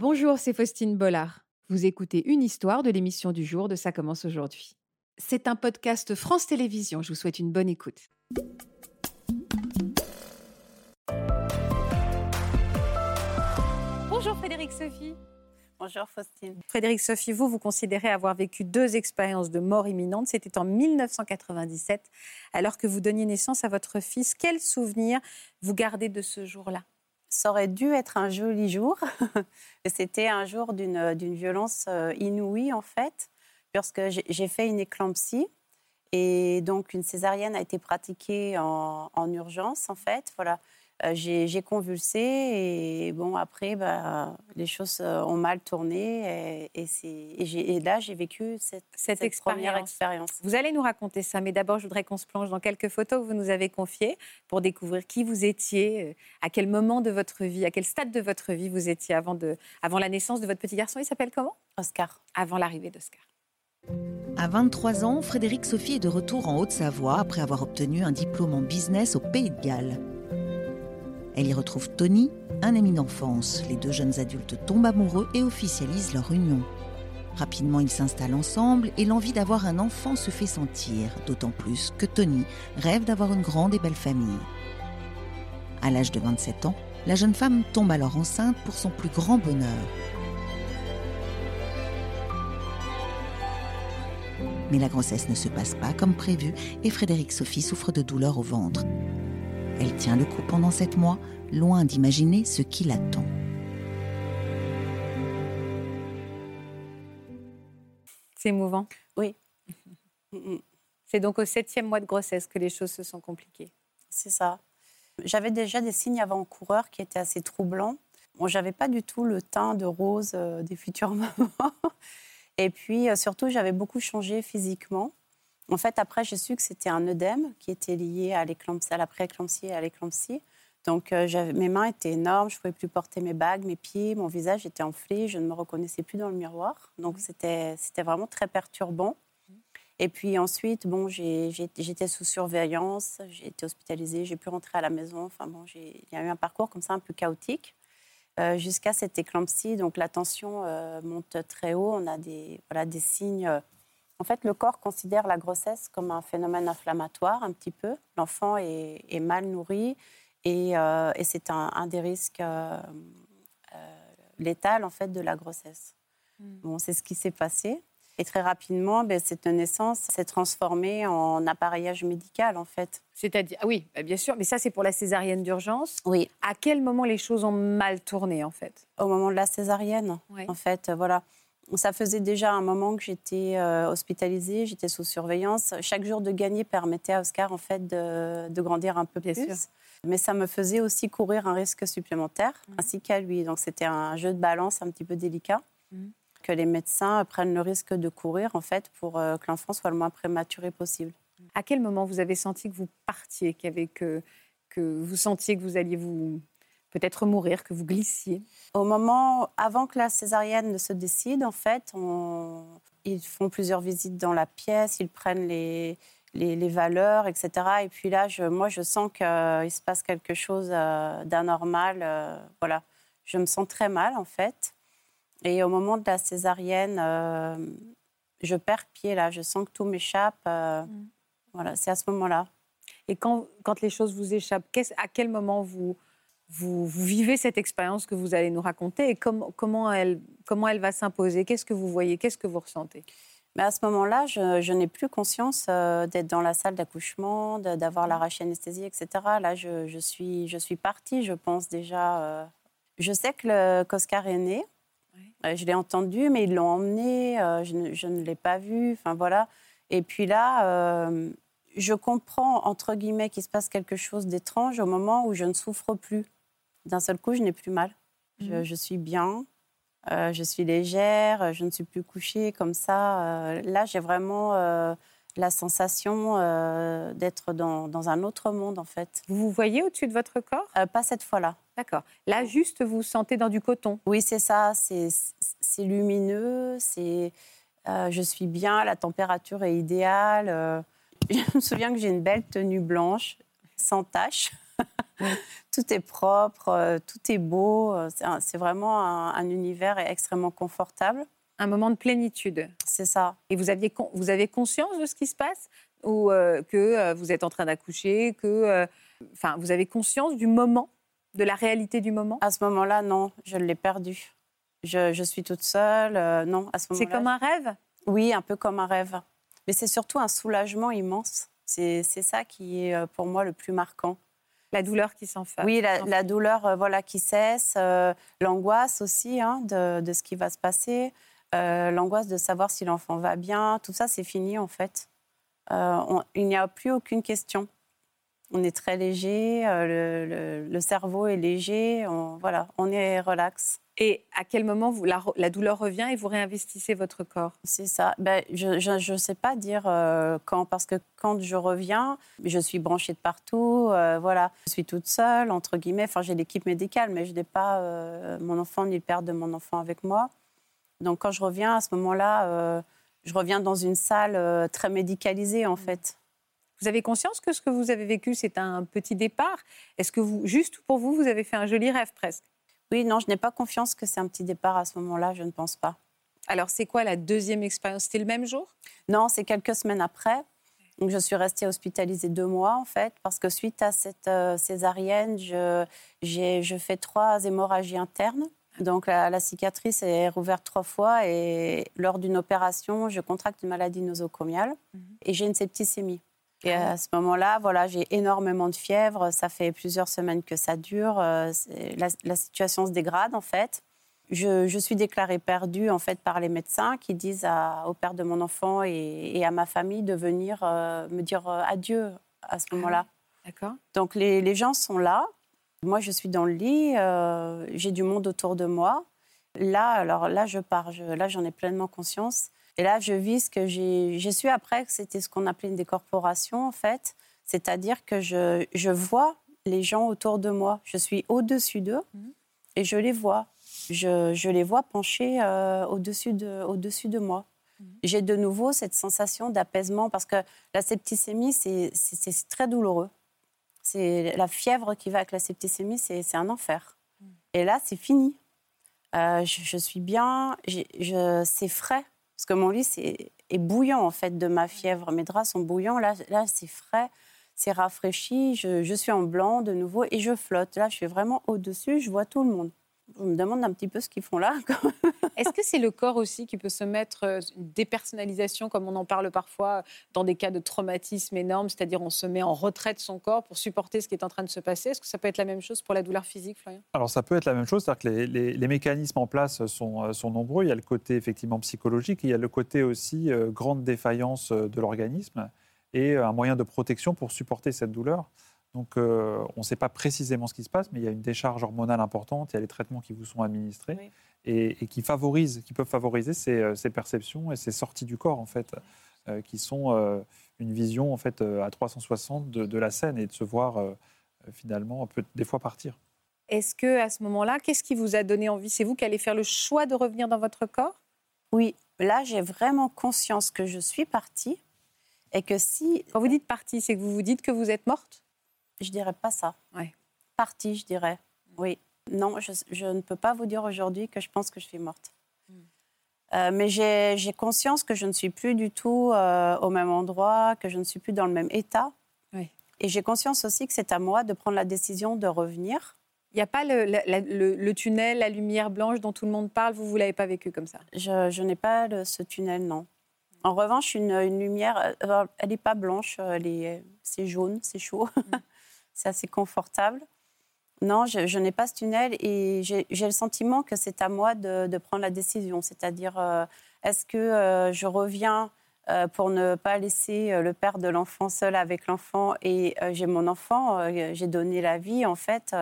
Bonjour, c'est Faustine Bollard. Vous écoutez une histoire de l'émission du jour de Ça commence aujourd'hui. C'est un podcast France Télévisions. Je vous souhaite une bonne écoute. Bonjour Frédéric Sophie. Bonjour Faustine. Frédéric Sophie, vous, vous considérez avoir vécu deux expériences de mort imminente. C'était en 1997, alors que vous donniez naissance à votre fils. Quel souvenir vous gardez de ce jour-là? Ça aurait dû être un joli jour. C'était un jour d'une violence euh, inouïe, en fait, parce j'ai fait une éclampsie. Et donc, une césarienne a été pratiquée en, en urgence, en fait. Voilà. Euh, j'ai convulsé et bon après bah, les choses euh, ont mal tourné et, et, là j'ai vécu cette, cette, première expérience. Vous allez nous raconter ça, mais d'abord je voudrais qu'on se plonge dans quelques photos que vous nous avez confiées pour découvrir qui vous étiez, euh, à quel moment de votre vie, à quel stade de votre vie vous étiez avant, de, avant la naissance de votre petit garçon. Il s'appelle comment? Oscar. Avant l'arrivée d'Oscar. À 23 ans, Frédéric Sophie est de retour en Haute-Savoie après avoir obtenu un diplôme en business au Pays de Galles. Elle y retrouve Tony, un ami d'enfance. Les deux jeunes adultes tombent amoureux et officialisent leur union. Rapidement, ils s'installent ensemble et l'envie d'avoir un enfant se fait sentir, d'autant plus que Tony rêve d'avoir une grande et belle famille. À l'âge de 27 ans, la jeune femme tombe alors enceinte pour son plus grand bonheur. Mais la grossesse ne se passe pas comme prévu et Frédéric Sophie souffre de douleurs au ventre. Elle tient le coup pendant sept mois, loin d'imaginer ce qui l'attend. C'est émouvant. Oui. C'est donc au septième mois de grossesse que les choses se sont compliquées. C'est ça. J'avais déjà des signes avant-coureurs qui étaient assez troublants. Bon, j'avais pas du tout le teint de rose euh, des futures mamans. Et puis, euh, surtout, j'avais beaucoup changé physiquement. En fait, après, j'ai su que c'était un œdème qui était lié à, à la pré-éclampsie et à l'éclampsie. Donc, euh, mes mains étaient énormes, je ne pouvais plus porter mes bagues, mes pieds, mon visage était enflé, je ne me reconnaissais plus dans le miroir. Donc, c'était vraiment très perturbant. Et puis ensuite, bon, j'étais sous surveillance, j'ai été hospitalisée, j'ai pu rentrer à la maison. Enfin bon, il y a eu un parcours comme ça un peu chaotique euh, jusqu'à cette éclampsie. Donc la tension euh, monte très haut, on a des signes en fait, le corps considère la grossesse comme un phénomène inflammatoire un petit peu. L'enfant est, mal nourri et, euh, c'est un, des risques euh, euh, létals en fait de la grossesse. Hmm. Bon, c'est ce qui s'est passé. Et très rapidement, ben, cette naissance s'est transformée en appareillage médical, en fait. C'est-à-dire, ah oui, bah, bien sûr, mais ça, c'est pour la césarienne d'urgence. Oui. À quel moment les choses ont mal tourné, en fait? Au moment de la césarienne, en fait, voilà. Ça faisait déjà un moment que j'étais euh, hospitalisée, j'étais sous surveillance. Chaque jour de gagner permettait à Oscar en fait de, grandir un peu plus. Mais ça me faisait aussi courir un risque supplémentaire, mmh. ainsi qu'à lui. Donc c'était un jeu de balance un petit peu délicat mmh. que les médecins prennent le risque de courir en fait pour euh, que l'enfant soit le moins prématuré possible. À quel moment vous avez senti que vous partiez, que, que vous sentiez que vous alliez vous peut-être mourir, que vous glissiez Au moment, avant que la césarienne ne se décide, en fait, ils font plusieurs visites dans la pièce, ils prennent les, les, valeurs, etc. Et puis là, je, moi, je sens qu'il se passe quelque chose euh, d'anormal. Euh, voilà, je me sens très mal, en fait. Et au moment de la césarienne, euh, je perds pied, là. Je sens que tout m'échappe. Mm. Voilà, c'est à ce moment-là. Et quand, quand les choses vous échappent, à quel moment vous vous, vivez cette expérience que vous allez nous raconter et comment, elle, comment elle va s'imposer? Qu'est-ce que vous voyez? Qu'est-ce que vous ressentez? Mais à ce moment-là, je, n'ai plus conscience euh, d'être dans la salle d'accouchement, d'avoir mmh. l'arraché anesthésie, etc. Là, je, suis, je suis partie, je pense déjà. Euh, je sais que qu'Oscar est né. Euh, je l'ai entendu, mais ils l'ont emmené. je, je, ne, l'ai pas vu. Enfin, voilà. Et puis là, je comprends, entre guillemets, qu'il se passe quelque chose d'étrange au moment où je ne souffre plus d'un seul coup, je n'ai plus mal. Je, mhm. suis bien, euh, je suis légère, je ne suis plus couchée comme ça. Euh, là, j'ai vraiment euh, la sensation d'être dans, un autre monde, en fait. Vous vous voyez au-dessus de votre corps? Pas cette fois-là. D'accord. Là, juste, vous vous sentez dans du coton? Oui, c'est ça. C'est lumineux, c'est... je suis bien, la température est idéale. je me souviens que j'ai une belle tenue blanche, sans tache. tout est propre, euh, tout est beau. C'est vraiment un, univers extrêmement confortable. Un moment de plénitude. C'est ça. Et vous, aviez, vous avez conscience de ce qui se passe? Ou euh, que euh, vous êtes en train d'accoucher que, Enfin, vous avez conscience du moment, de la réalité du moment? À ce moment-là, non, je l'ai perdu. Je, je, suis toute seule. non, à ce moment-là. C'est comme un rêve? Oui, un peu comme un rêve. Mais c'est surtout un soulagement immense. C'est ça qui est pour moi le plus marquant. La douleur qui s'en fait. Oui, la, douleur euh, voilà, qui cesse, euh, l'angoisse aussi hein, de, de, ce qui va se passer, euh, l'angoisse de savoir si l'enfant va bien, tout ça c'est fini en fait. il n'y a plus aucune question. On est très léger, le, le, cerveau est léger, on, voilà, on est relax. Et à quel moment vous, la, douleur revient et vous réinvestissez votre corps? C'est ça. Ben, je ne sais pas dire euh, quand, parce que quand je reviens, je suis branchée de partout. Euh, voilà, je suis toute seule, entre guillemets. Enfin, j'ai l'équipe médicale, mais je n'ai pas euh, mon enfant ni le père de mon enfant avec moi. Donc, quand je reviens, à ce moment-là, je reviens dans une salle très médicalisée, en fait. Vous avez conscience que ce que vous avez vécu, c'est un petit départ? Est-ce que vous, juste pour vous, vous avez fait un joli rêve presque? Oui, non, je n'ai pas confiance que c'est un petit départ à ce moment-là, je ne pense pas. Alors, c'est quoi la deuxième expérience? C'était le même jour? Non, c'est quelques semaines après. Donc, je suis restée hospitalisée deux mois, en fait, parce que suite à cette euh, césarienne, je, je fais trois hémorragies internes. Donc, la, cicatrice est rouverte trois fois et lors d'une opération, je contracte une maladie nosocomiale mhm. et j'ai une septicémie. Et à ce moment-là, voilà, j'ai énormément de fièvre. Ça fait plusieurs semaines que ça dure. Euh, la, situation se dégrade en fait. Je, suis déclarée perdue en fait par les médecins qui disent au père de mon enfant et, à ma famille de venir euh, me dire euh, adieu à ce ah moment-là. D'accord. Donc les, les, gens sont là. Moi, je suis dans le lit. j'ai du monde autour de moi. Là, alors là, je pars. Je, là, j'en ai pleinement conscience. Et là, je vis ce que j'ai su après que c'était ce qu'on appelait une décorporation, en fait. C'est-à-dire que je, je, vois les gens autour de moi. Je suis au-dessus d'eux mhm. et je les vois. Je, je les vois pencher euh, au-dessus de, au -dessus de moi. Mhm. J'ai de nouveau cette sensation d'apaisement parce que la septicémie, c'est très douloureux. C'est la fièvre qui va avec la septicémie, c'est un enfer. Mhm. Et là, c'est fini. Euh, je, je, suis bien, c'est frais. Parce que mon lit est, bouillant, en fait, de ma fièvre. Mes draps sont bouillants. Là, là c'est frais, c'est rafraîchi. Je, je, suis en blanc de nouveau et je flotte. Là, je suis vraiment au-dessus. Je vois tout le monde je me demande un petit peu ce qu'ils font là. Est-ce que c'est le corps aussi qui peut se mettre euh, une dépersonnalisation, comme on en parle parfois, dans des cas de traumatisme énorme, c'est-à-dire on se met en retrait de son corps pour supporter ce qui est en train de se passer? Est-ce que ça peut être la même chose pour la douleur physique, Florian? Alors ça peut être la même chose, c'est-à-dire que les, mécanismes en place sont, euh, sont, nombreux. Il y a le côté effectivement psychologique, il y a le côté aussi euh, grande défaillance de l'organisme et un moyen de protection pour supporter cette douleur. Donc, euh, on ne sait pas précisément ce qui se passe, mais il y a une décharge hormonale importante, il y a les traitements qui vous sont administrés et, qui favorisent, qui peuvent favoriser euh, ces, perceptions et ces sorties du corps, en fait, euh, qui sont une vision, en fait, à 360 de, la scène et de se voir finalement peut des fois partir. Est-ce que à ce moment-là, qu'est-ce qui vous a donné envie? C'est vous qui allez faire le choix de revenir dans votre corps? Oui, là, j'ai vraiment conscience que je suis partie et que si. Quand vous dites partie, c'est que vous vous dites que vous êtes morte? Je dirais pas ça. Ouais. Partie, je dirais. Oui. Non, je, ne peux pas vous dire aujourd'hui que je pense que je suis morte. Hmm. Euh, mais j'ai conscience que je ne suis plus du tout euh, au même endroit, que je ne suis plus dans le même état. Oui. Et j'ai conscience aussi que c'est à moi de prendre la décision de revenir. Il n'y a pas le, le, tunnel, la lumière blanche dont tout le monde parle, vous, vous l'avez pas vécu comme ça? Je, je n'ai pas ce tunnel, non. En revanche, une, une lumière, euh, elle n'est pas blanche, c'est jaune, c'est chaud. Hmm. c'est assez confortable. Non, je, n'ai pas ce tunnel et j'ai le sentiment que c'est à moi de, prendre la décision. C'est-à-dire, euh, est-ce que euh, je reviens euh, pour ne pas laisser le père de l'enfant seul avec l'enfant et j'ai mon enfant, j'ai donné la vie en fait.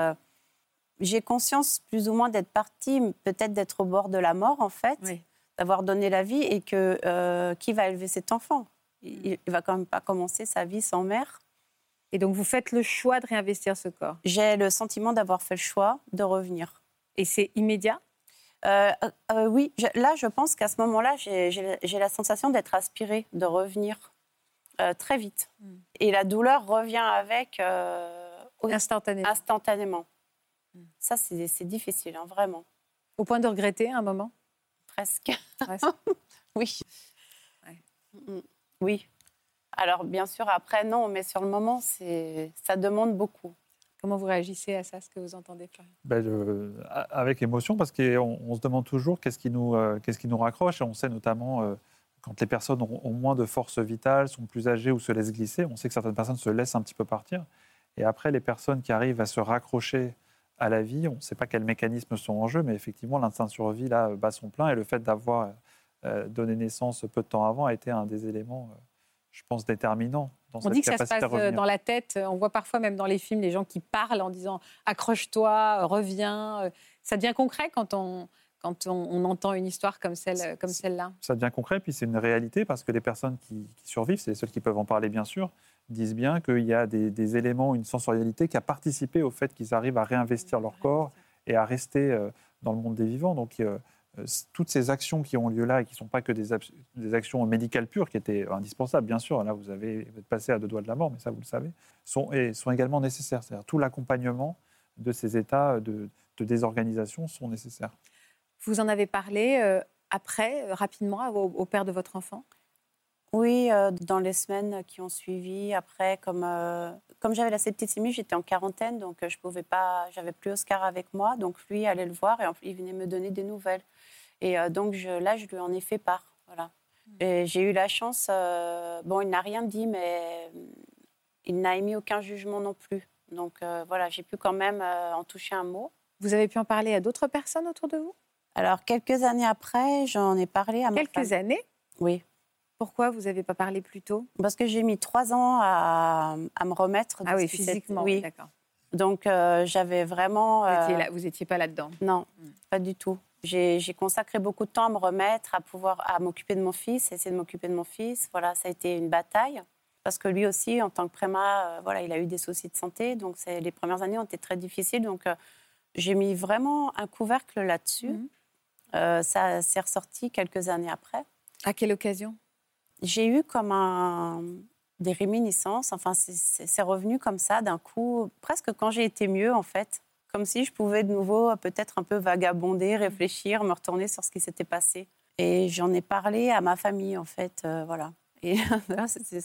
j'ai conscience plus ou moins d'être partie, peut-être d'être au bord de la mort en fait, d'avoir donné la vie et que qui va élever cet enfant? Il ne va quand même pas commencer sa vie sans mère. Et donc, vous faites le choix de réinvestir ce corps J'ai le sentiment d'avoir fait le choix de revenir. Et c'est immédiat? Euh, euh, Oui, là, je pense qu'à ce moment-là, j'ai la sensation d'être aspirée, de revenir euh, très vite. Hmm. Et la douleur revient avec Instantanément. Instantanément. Ça, c'est difficile, hein, vraiment. Au point de regretter un moment? Presque. oui. Ouais. Oui. Alors, bien sûr, après, non, mais sur le moment, ça demande beaucoup. Comment vous réagissez à ça, ce que vous entendez, Florian? Ben, Avec émotion, parce qu'on on se demande toujours qu'est-ce qui, nous, euh, qu'est-ce qui nous raccroche. Et on sait notamment, euh, quand les personnes ont, moins de force vitale, sont plus âgées ou se laissent glisser, on sait que certaines personnes se laissent un petit peu partir. Et après, les personnes qui arrivent à se raccrocher à la vie, on ne sait pas quels mécanismes sont en jeu, mais effectivement, l'instinct de survie là, bat son plein. Et le fait d'avoir euh, donné naissance peu de temps avant a été un des éléments je pense, déterminant dans on dit que ça se passe euh, dans la tête. On voit parfois même dans les films les gens qui parlent en disant accroche-toi, reviens. Euh, ça devient concret quand on, quand on, entend une histoire comme celle comme celle-là. Ça devient concret, puis c'est une réalité parce que les personnes qui, survivent, c'est les seules qui peuvent en parler bien sûr, disent bien qu'il y a des, éléments, une sensorialité qui a participé au fait qu'ils arrivent à réinvestir leur corps et à rester euh, dans le monde des vivants. Donc euh, toutes ces actions qui ont lieu là et qui ne sont pas que des, des, actions médicales pures, qui étaient indispensables, bien sûr, là vous, avez, vous êtes passé à deux doigts de la mort, mais ça vous le savez, sont, et sont également nécessaires. C'est-à-dire tout l'accompagnement de ces états de, désorganisation sont nécessaires. Vous en avez parlé euh, après, euh, rapidement, au, père de votre enfant? Oui, dans les semaines qui ont suivi, après, comme, comme j'avais la septicémie, j'étais en quarantaine, donc je pouvais pas, j'avais plus Oscar avec moi, donc lui allait le voir et il venait me donner des nouvelles. Et euh, donc je, là, je lui en ai fait part. Voilà. Hmm. J'ai eu la chance. Euh, bon, il n'a rien dit, mais euh, il n'a émis aucun jugement non plus. Donc voilà, j'ai pu quand même en toucher un mot. Vous avez pu en parler à d'autres personnes autour de vous? Alors, quelques années après, j'en ai parlé à ma Quelques années? Oui. Pourquoi vous n'avez pas parlé plus tôt? Parce que j'ai mis trois ans à, à me remettre. Ah oui, physiquement, oui. d'accord. Donc, j'avais vraiment... Vous n'étiez pas là-dedans Non, hmm. pas du tout. J'ai consacré beaucoup de temps à me remettre, à pouvoir à m'occuper de mon fils, essayer de m'occuper de mon fils. Voilà, ça a été une bataille parce que lui aussi, en tant que préma, euh, voilà, il a eu des soucis de santé. Donc, les premières années ont été très difficiles. Donc, euh, j'ai mis vraiment un couvercle là-dessus. Mhm. Euh, ça s'est ressorti quelques années après. À quelle occasion? J'ai eu comme un, des réminiscences. Enfin, c'est revenu comme ça d'un coup, presque quand j'ai été mieux, en fait comme si je pouvais de nouveau euh, peut-être un peu vagabonder, réfléchir, me retourner sur ce qui s'était passé. Et j'en ai parlé à ma famille, en fait, euh, voilà. Et là, ça s'est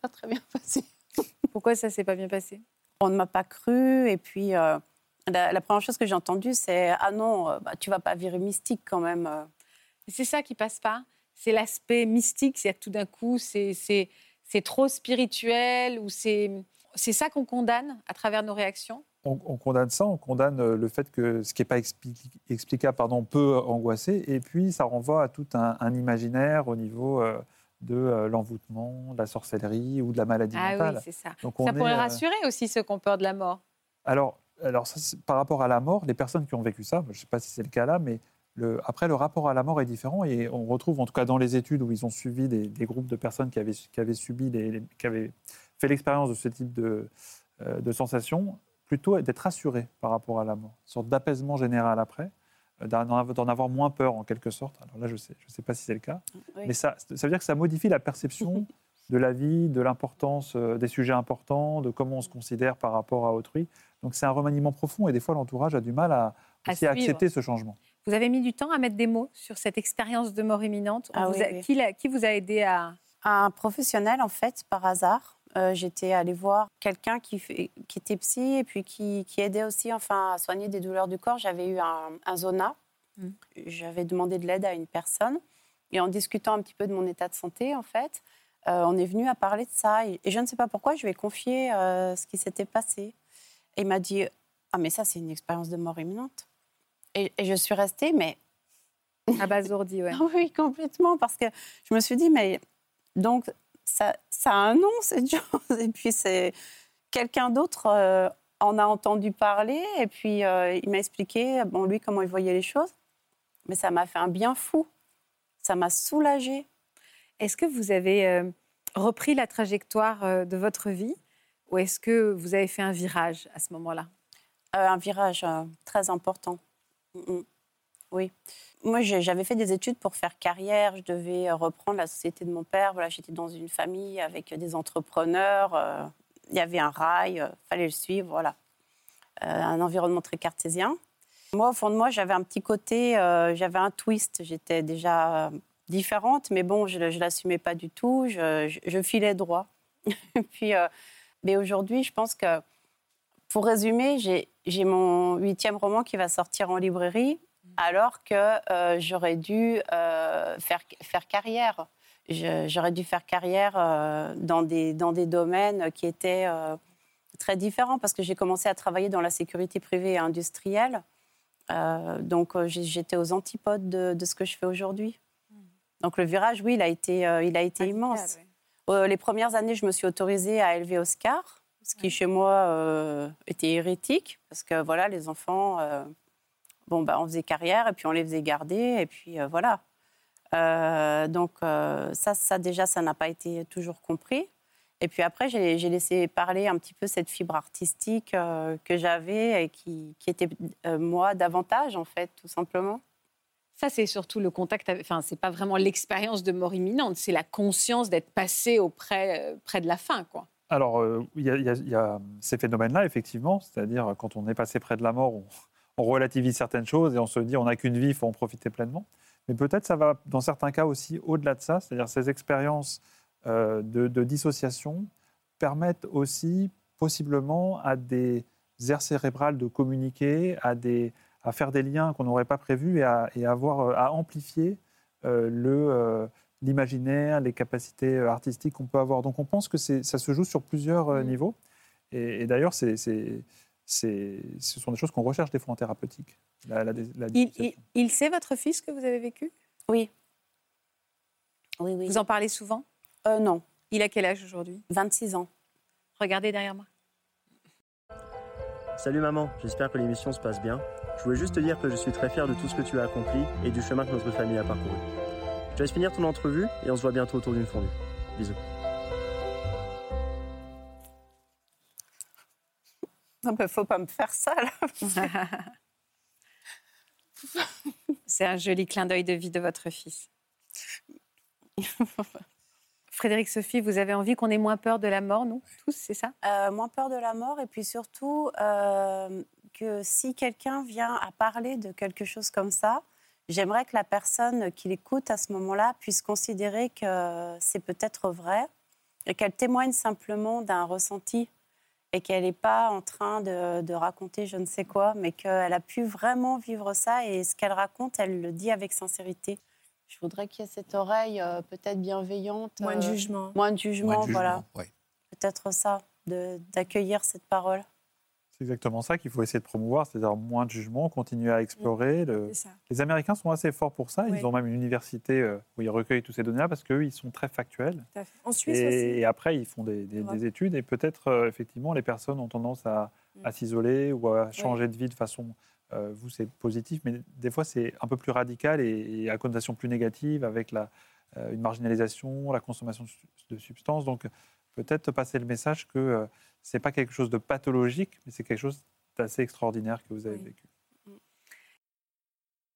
pas très bien passé. Pourquoi ça s'est pas bien passé? On ne m'a pas cru, et puis euh, la, première chose que j'ai entendue, c'est ah non, bah, tu vas pas virer mystique quand même. C'est ça qui passe pas. C'est l'aspect mystique, c'est tout d'un coup, c'est trop spirituel ou c'est c'est ça qu'on condamne à travers nos réactions on, condamne ça, on condamne euh, le fait que ce qui n'est pas explicable pardon, peut angoisser, et puis ça renvoie à tout un, imaginaire au niveau euh, de euh, l'envoûtement, de la sorcellerie ou de la maladie ah mentale. Oui, c'est ça. ça pourrait rassurer aussi ceux qui ont peur de la mort. Alors, alors par rapport à la mort, les personnes qui ont vécu ça, je ne sais pas si c'est le cas là, mais le, après, le rapport à la mort est différent et on retrouve, en tout cas dans les études où ils ont suivi des, groupes de personnes qui avaient, qui avaient subi, qui avaient fait l'expérience de ce type de, de sensations, plutôt d'être rassuré par rapport à la mort, une sorte d'apaisement général après, euh, d'en avoir moins peur en quelque sorte. Alors là, je ne sais, je sais pas si c'est le cas, mais ça, ça veut dire que ça modifie la perception de la vie, de l'importance euh, des sujets importants, de comment on se considère par rapport à autrui. Donc c'est un remaniement profond et des fois l'entourage a du mal à, accepter ce changement. Vous avez mis du temps à mettre des mots sur cette expérience de mort imminente. Ah qui, qui, vous a aidé à... Un professionnel, en fait, par hasard. Euh, j'étais allée voir quelqu'un qui, qui, était psy et puis qui, aidait aussi enfin, à soigner des douleurs du corps. J'avais eu un, zona. Mm. J'avais demandé de l'aide à une personne. Et en discutant un petit peu de mon état de santé, en fait, euh, on est venu à parler de ça. Et, je ne sais pas pourquoi, je lui ai confié euh, ce qui s'était passé. Et il m'a dit Ah, mais ça, c'est une expérience de mort imminente. Et, et je suis restée, mais. Abasourdie, ouais. oui, complètement. Parce que je me suis dit Mais donc, ça, a un nom, cette chose. Et puis, c'est quelqu'un d'autre euh, en a entendu parler. Et puis, euh, il m'a expliqué, bon, lui, comment il voyait les choses. Mais ça m'a fait un bien fou. Ça m'a soulagée. Est-ce que vous avez euh, repris la trajectoire de votre vie? Ou est-ce que vous avez fait un virage à ce moment-là? Un virage très important. Mm, mm. Oui moi, j'avais fait des études pour faire carrière. Je devais euh, reprendre la société de mon père. Voilà, j'étais dans une famille avec des entrepreneurs. Euh, il y avait un rail, il fallait le suivre, voilà. un environnement très cartésien. Moi, au fond de moi, j'avais un petit côté, j'avais un twist. J'étais déjà différente, mais bon, je ne l'assumais pas du tout. Je, filais droit. Puis, mais aujourd'hui, je pense que, pour résumer, j'ai mon huitième roman qui va sortir en librairie, alors que j'aurais dû faire, faire carrière j'aurais dû faire carrière euh, dans, des, dans des domaines qui étaient euh, très différents parce que j'ai commencé à travailler dans la sécurité privée et industrielle. Euh, donc j'étais aux antipodes de, ce que je fais aujourd'hui. Donc le virage, oui, il a été, il a été immense. les premières années, je me suis autorisée à élever Oscar, ce qui chez moi était hérétique parce que voilà, les enfants, bon, bah, on faisait carrière et puis on les faisait garder et puis voilà. Euh, donc euh, ça, ça déjà, ça n'a pas été toujours compris. Et puis après, j'ai laissé parler un petit peu cette fibre artistique euh, que j'avais et qui, qui était, moi, davantage, en fait, tout simplement. Ça, c'est surtout le contact. Enfin, c'est pas vraiment l'expérience de mort imminente, c'est la conscience d'être passé auprès près de la fin, quoi. Alors, il y, y, a ces phénomènes-là, effectivement. C'est-à-dire, quand on est passé près de la mort, on, on relativise certaines choses et on se dit, on n'a qu'une vie, il faut en profiter pleinement. Mais peut-être ça va, dans certains cas aussi, au-delà de ça, c'est-à-dire ces expériences euh, de, dissociation permettent aussi possiblement à des aires cérébrales de communiquer, à, des, à faire des liens qu'on n'aurait pas prévus et à, avoir, euh, à amplifier euh, le, l'imaginaire, les capacités artistiques qu'on peut avoir. Donc on pense que ça se joue sur plusieurs mmh. niveaux. Et, d'ailleurs, c'est, ce sont des choses qu'on recherche des fois en thérapeutique. il, sait, votre fils, que vous avez vécu? Oui. oui, oui. Vous en parlez souvent? Euh, Non. Il a quel âge aujourd'hui? 26 ans. Regardez derrière moi. Salut maman, j'espère que l'émission se passe bien. Je voulais juste te dire que je suis très fier de tout ce que tu as accompli et du chemin que notre famille a parcouru. Je te laisse finir ton entrevue et on se voit bientôt autour d'une fondue. Bisous. Non, mais faut pas me faire ça, là. C'est un joli clin d'œil de vie de votre fils. Frédéric Sophie, vous avez envie qu'on ait moins peur de la mort, nous, tous, c'est ça? Euh, Moins peur de la mort, et puis surtout euh, que si quelqu'un vient à parler de quelque chose comme ça, j'aimerais que la personne qui l'écoute à ce moment-là puisse considérer que c'est peut-être vrai et qu'elle témoigne simplement d'un ressenti et qu'elle n'est pas en train de, raconter je ne sais quoi, mais qu'elle a pu vraiment vivre ça et ce qu'elle raconte, elle le dit avec sincérité. Je voudrais qu'il y ait cette oreille euh, peut-être bienveillante. Moins de euh, jugement. Moins de jugement, voilà. Peut-être ça, d'accueillir cette parole. C'est exactement ça qu'il faut essayer de promouvoir, c'est-à-dire moins de jugement, continuer à explorer. Les Américains sont assez forts pour ça. Ils ont même une université euh, où ils recueillent tous ces données-là parce qu'eux, ils sont très factuels. En Suisse et, aussi. Et après, ils font des, études et peut-être, euh, effectivement, les personnes ont tendance à, mm. s'isoler ou à changer de vie de façon. Euh, vous, c'est positif, mais des fois, c'est un peu plus radical et, à connotation plus négative avec la, une marginalisation, la consommation de substances. Donc, peut-être passer le message que euh, ce n'est pas quelque chose de pathologique, mais c'est quelque chose d'assez extraordinaire que vous avez vécu.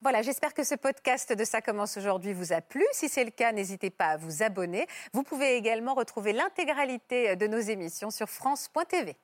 Voilà, j'espère que ce podcast de Ça commence aujourd'hui vous a plu. Si c'est le cas, n'hésitez pas à vous abonner. Vous pouvez également retrouver l'intégralité de nos émissions sur France.tv.